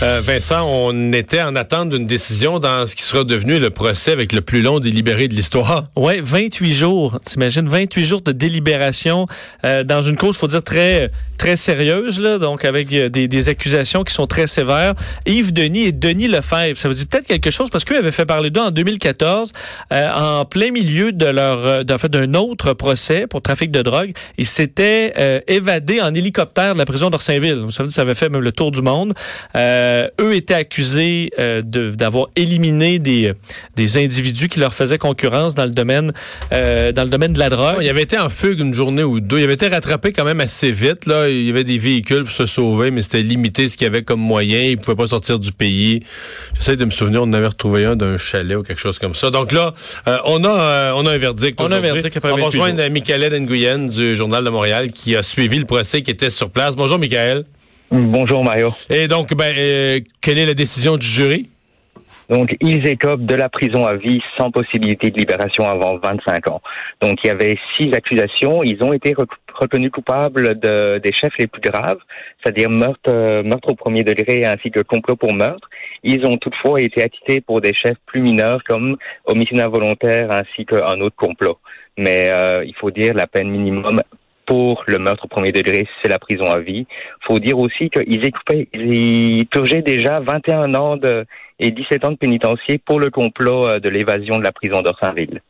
Euh, Vincent, on était en attente d'une décision dans ce qui sera devenu le procès avec le plus long délibéré de l'histoire. Oui, 28 jours. T'imagines, 28 jours de délibération euh, dans une cause, faut dire, très très sérieuse, là, donc avec euh, des, des, accusations qui sont très sévères. Yves Denis et Denis Lefebvre, ça vous dit peut-être quelque chose? Parce qu'eux avaient fait parler d'eux en 2014, euh, en plein milieu de leur, en fait, d'un autre procès pour trafic de drogue. Ils s'étaient euh, évadés en hélicoptère de la prison d'Orsainville. Vous savez, ça avait fait même le tour du monde. Euh, eux étaient accusés euh, d'avoir éliminé des, des individus qui leur faisaient concurrence dans le domaine euh, dans le domaine de la drogue. Il avait été en fugue une journée ou deux. Il avait été rattrapé quand même assez vite. Là. Il y avait des véhicules pour se sauver, mais c'était limité ce qu'il y avait comme moyen. Il pouvait pas sortir du pays. J'essaie de me souvenir, on en avait retrouvé un d'un chalet ou quelque chose comme ça. Donc là, euh, on a on a un verdict. On a un verdict après On va rejoindre Michael Nguyen du Journal de Montréal qui a suivi le procès, qui était sur place. Bonjour, Michael. Bonjour Mario. Et donc, ben, euh, quelle est la décision du jury? Donc, ils écopent de la prison à vie sans possibilité de libération avant 25 ans. Donc, il y avait six accusations. Ils ont été reconnus coupables de, des chefs les plus graves, c'est-à-dire meurtre, euh, meurtre au premier degré ainsi que complot pour meurtre. Ils ont toutefois été acquittés pour des chefs plus mineurs comme homicide involontaire ainsi qu'un autre complot. Mais euh, il faut dire la peine minimum pour le meurtre au premier degré, c'est la prison à vie. faut dire aussi qu'ils ils purgeaient déjà 21 ans de, et 17 ans de pénitencier pour le complot euh, de l'évasion de la prison d'Orsainville.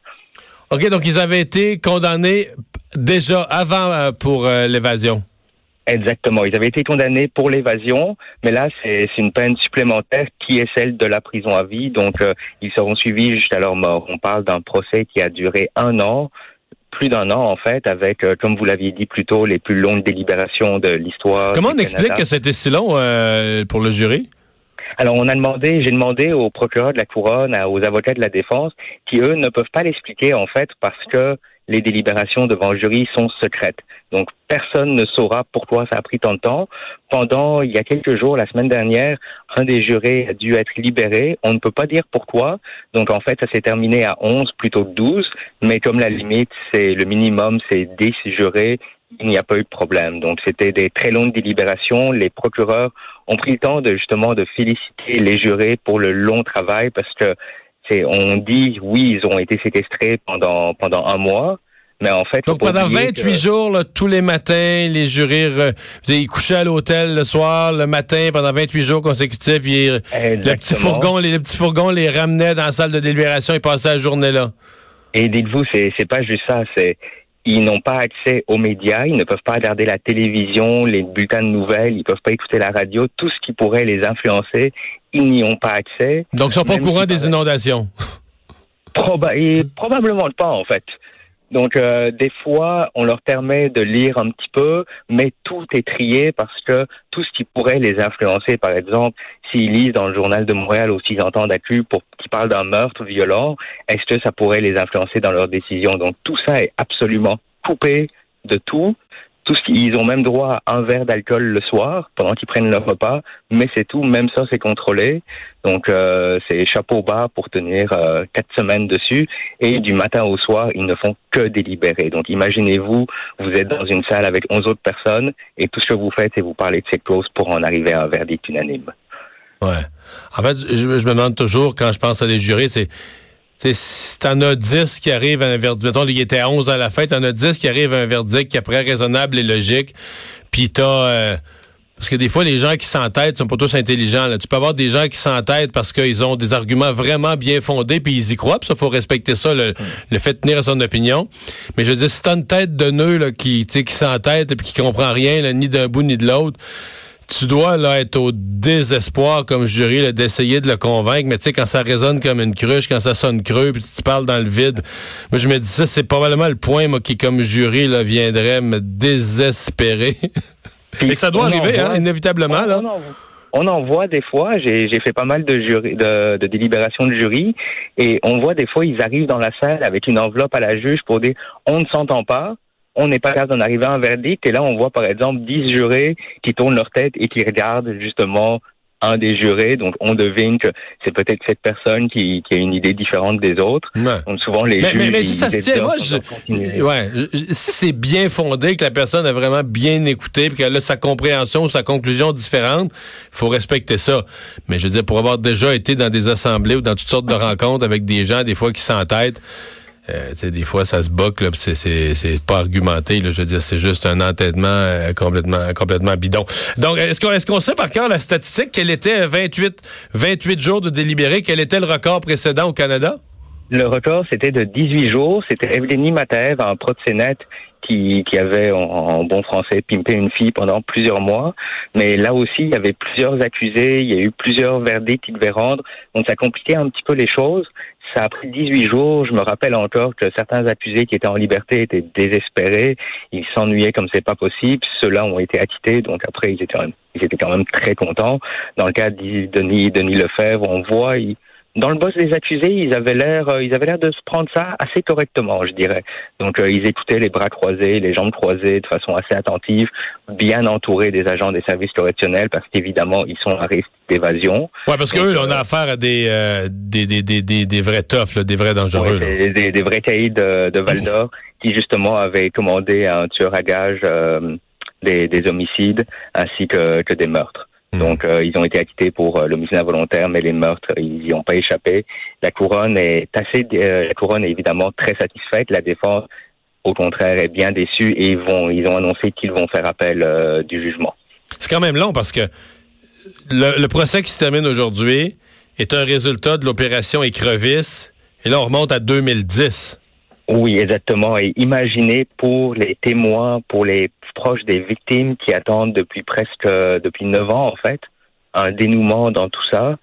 OK, donc ils avaient été condamnés déjà avant euh, pour euh, l'évasion? Exactement. Ils avaient été condamnés pour l'évasion, mais là, c'est une peine supplémentaire qui est celle de la prison à vie. Donc, ils seront suivis jusqu'à leur mort. On parle d'un procès qui a duré un an, plus d'un an, en fait, avec, euh, comme vous l'aviez dit plus tôt, les plus longues délibérations de l'histoire. Comment on explique que c'était si long euh, pour le jury? Alors, on a demandé, j'ai demandé aux procureurs de la couronne, aux avocats de la défense, qui eux ne peuvent pas l'expliquer en fait parce que les délibérations devant le jury sont secrètes. Donc, personne ne saura pourquoi ça a pris tant de temps. Pendant, il y a quelques jours, la semaine dernière, un des jurés a dû être libéré. On ne peut pas dire pourquoi. Donc, en fait, ça s'est terminé à 11 plutôt que 12. Mais comme la limite, c'est le minimum, c'est 10 jurés, il n'y a pas eu de problème. Donc, c'était des très longues délibérations. Les procureurs ont pris le temps de, justement, de féliciter les jurés pour le long travail parce que on dit oui, ils ont été séquestrés pendant pendant un mois, mais en fait, donc pendant 28 jours, là, tous les matins, les jurés, euh, ils couchaient à l'hôtel le soir, le matin, pendant 28 jours consécutifs, ils, le petit fourgon, les, petits fourgons les ramenaient dans la salle de délibération, ils passaient la journée là. Et dites-vous, c'est c'est pas juste ça, c'est ils n'ont pas accès aux médias, ils ne peuvent pas regarder la télévision, les bulletins de nouvelles, ils peuvent pas écouter la radio, tout ce qui pourrait les influencer, ils n'y ont pas accès. Donc, ils sont pas au courant des inondations. probablement pas, en fait. Donc, euh, des fois, on leur permet de lire un petit peu, mais tout est trié parce que tout ce qui pourrait les influencer, par exemple, s'ils lisent dans le journal de Montréal ou s'ils entendent accus pour qui parle d'un meurtre violent, est-ce que ça pourrait les influencer dans leurs décisions? Donc, tout ça est absolument coupé de tout tout ce ils ont même droit à un verre d'alcool le soir pendant qu'ils prennent leur repas, mais c'est tout. Même ça, c'est contrôlé. Donc, euh, c'est chapeau bas pour tenir euh, quatre semaines dessus. Et du matin au soir, ils ne font que délibérer. Donc, imaginez-vous, vous êtes dans une salle avec 11 autres personnes et tout ce que vous faites, c'est vous parler de ces clauses pour en arriver à un verdict unanime. Ouais. En fait, je me demande toujours, quand je pense à des jurés, c'est si t'en as 10 qui arrivent à un verdict, mettons, il était à 11 à la fin, t'en as 10 qui arrivent à un verdict qui après raisonnable et logique, puis t'as... Euh, parce que des fois, les gens qui s'entêtent sont pas tous intelligents. Là. Tu peux avoir des gens qui s'entêtent parce qu'ils ont des arguments vraiment bien fondés, puis ils y croient, puis ça, faut respecter ça, le, le, fait de tenir à son opinion. Mais je veux dire, si t'as une tête de nœud là, qui, qui s'entête et qui comprend rien, là, ni d'un bout ni de l'autre, tu dois là être au désespoir comme jury d'essayer de le convaincre, mais tu sais quand ça résonne comme une cruche, quand ça sonne creux, puis tu parles dans le vide. Moi je me dis ça c'est probablement le point moi qui comme jury là viendrait me désespérer. Et ça doit arriver hein, inévitablement là. On en voit des fois, j'ai fait pas mal de, jury, de, de délibérations de jury, et on voit des fois, ils arrivent dans la salle avec une enveloppe à la juge pour dire on ne s'entend pas, on n'est pas capable d'en arriver à un verdict. Et là, on voit, par exemple, 10 jurés qui tournent leur tête et qui regardent justement un des jurés, donc on devine que c'est peut-être cette personne qui, qui, a une idée différente des autres. Ouais. Donc souvent les mais, juges, mais, mais si ils ça se tient, exercent moi, dans je, leur continuité. ouais, je- si c'est bien fondé, que la personne a vraiment bien écouté, puis qu'elle a sa compréhension ou sa conclusion différente, il faut respecter ça. Mais je veux dire, pour avoir déjà été dans des assemblées ou dans toutes sortes de rencontres avec des gens, des fois qui s'entêtent, euh, des fois ça se boque, là, c'est, c'est, c'est pas argumenté. Là, je veux dire, c'est juste un entêtement euh, complètement, complètement bidon. Donc, est-ce qu'on, est-ce qu'on sait par cœur la statistique? Quel était 28, 28 jours de délibéré, quel était le record précédent au Canada? Le record, c'était de 18 jours. C'était Evgeny Mateev, un proxénète qui, qui avait, en, en bon français, pimpé une fille pendant plusieurs mois. Mais là aussi, il y avait plusieurs accusés, il y a eu plusieurs verdicts qu'il devait rendre. Donc, ça compliquait un petit peu les choses. Ça a pris 18 jours. Je me rappelle encore que certains accusés qui étaient en liberté étaient désespérés. Ils s'ennuyaient comme c'est pas possible. Ceux-là ont été acquittés. Donc, après, ils étaient, ils étaient quand même très contents. Dans le cas de Denis, Denis Lefebvre, on voit, dans le boss des accusés, ils avaient l'air, euh, ils avaient l'air de se prendre ça assez correctement, je dirais. Donc, euh, ils écoutaient les bras croisés, les jambes croisées de façon assez attentive, bien entourés des agents des services correctionnels, parce qu'évidemment, ils sont à risque d'évasion. Ouais, parce Donc, là, on euh, a affaire à des, euh, des, des, des, des, vrais toughs, là, des vrais dangereux. Ouais, des, des- vrais caïds de, de Val d'Or qui justement avaient commandé à un tueur à gages euh, des, des homicides ainsi que, que des meurtres. Hmm. Donc euh, ils ont été acquittés pour euh, l'homicide involontaire, mais les meurtres ils n'y ont pas échappé. La couronne est assez, euh, la couronne est évidemment très satisfaite. La défense, au contraire, est bien déçue et ils vont, ils ont annoncé qu'ils vont faire appel euh, du jugement. C'est quand même long parce que le, le procès qui se termine aujourd'hui est un résultat de l'opération Écrevisse. Et là, on remonte à 2010. Oui, exactement. Et imaginez pour les témoins, pour les proches des victimes qui attendent depuis presque depuis neuf ans en fait, un dénouement dans tout ça.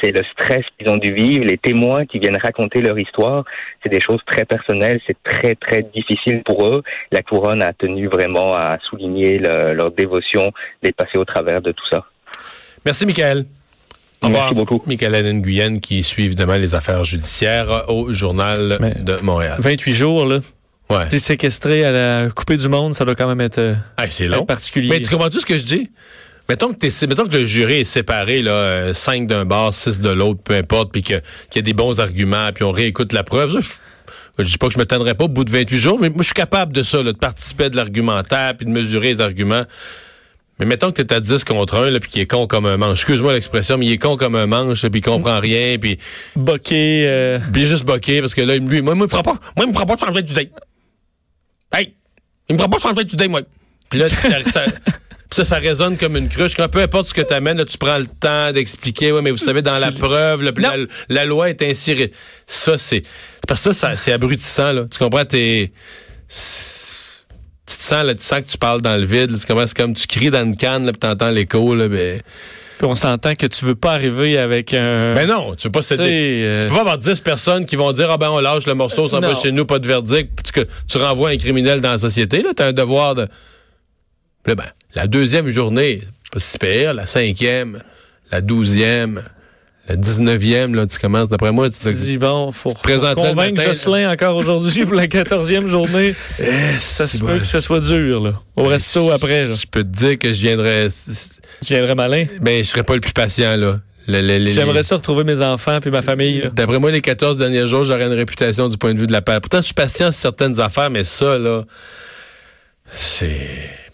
C'est le stress qu'ils ont dû vivre, les témoins qui viennent raconter leur histoire. C'est des choses très personnelles, c'est très très difficile pour eux. La couronne a tenu vraiment à souligner le- leur dévotion d'être passé au travers de tout ça. Merci, Michael. Au Merci revoir. beaucoup. Michael Allen Guyenne qui suit évidemment les affaires judiciaires au Journal Mais- de Montréal. 28 jours, là. Ouais. Tu sais, séquestré à la coupée du monde, ça doit quand même être, euh, Hey, c'est être long. particulier. Mais tu comprends tout ce que je dis? Mettons que, t'es- mettons que le jury est séparé, là, euh, cinq d'un bord, six de l'autre, peu importe, puis que- qu'il y a des bons arguments, puis on réécoute la preuve. Je, je dis pas que je me tendrai pas au bout de 28 jours, mais moi, je suis capable de ça, là, de participer à de l'argumentaire, puis de mesurer les arguments. Mais mettons que t'es à 10 contre 1, là, puis qu'il est con comme un manche. Excuse-moi l'expression, mais il est con comme un manche, puis il comprend rien, puis Boqué, euh, puis il est juste boqué, parce que là, lui, moi, moi, il me fera pas, moi, il me fera pas changer de date. Hey! Il me fera pas changer date, moi. Puis là, ça, ça, ça résonne comme une cruche. Quand peu importe ce que tu amènes, tu prends le temps d'expliquer, ouais, mais vous savez, dans la preuve, là, la, la loi est ainsi. ré- Ça, c'est. Parce que ça, ça c'est abrutissant, là. Tu comprends? T'es. Tu te sens, là, tu sens que tu parles dans le vide. là. C'est comme, c'est comme tu cries dans une canne, là, puis t'entends l'écho, là. Ben, puis on s'entend que tu veux pas arriver avec un... ben non, tu veux pas tu céder. euh, Tu peux pas avoir 10 personnes qui vont dire Ah ben on lâche le morceau, ça va Non. chez nous, pas de verdict, que tu renvoies un criminel dans la société. Là, t'as un devoir de. Là, ben, la deuxième journée, pas si pire, la cinquième, la douzième, la dix-neuvième, là, tu commences, d'après moi, tu tu te dis, bon, faut, faut présenterais le convaincre matin, Jocelyn encore aujourd'hui pour la 14e journée. ça se peut que ce soit dur, là. Au resto après, là. Je peux te dire que je viendrais. Tu viendrais malin? Ben, je serais pas le plus patient, là. J'aimerais ça retrouver mes enfants puis ma famille. D'après moi, les 14 derniers jours, j'aurais une réputation du point de vue de la paix. Pourtant, je suis patient sur certaines affaires, mais ça, là, c'est...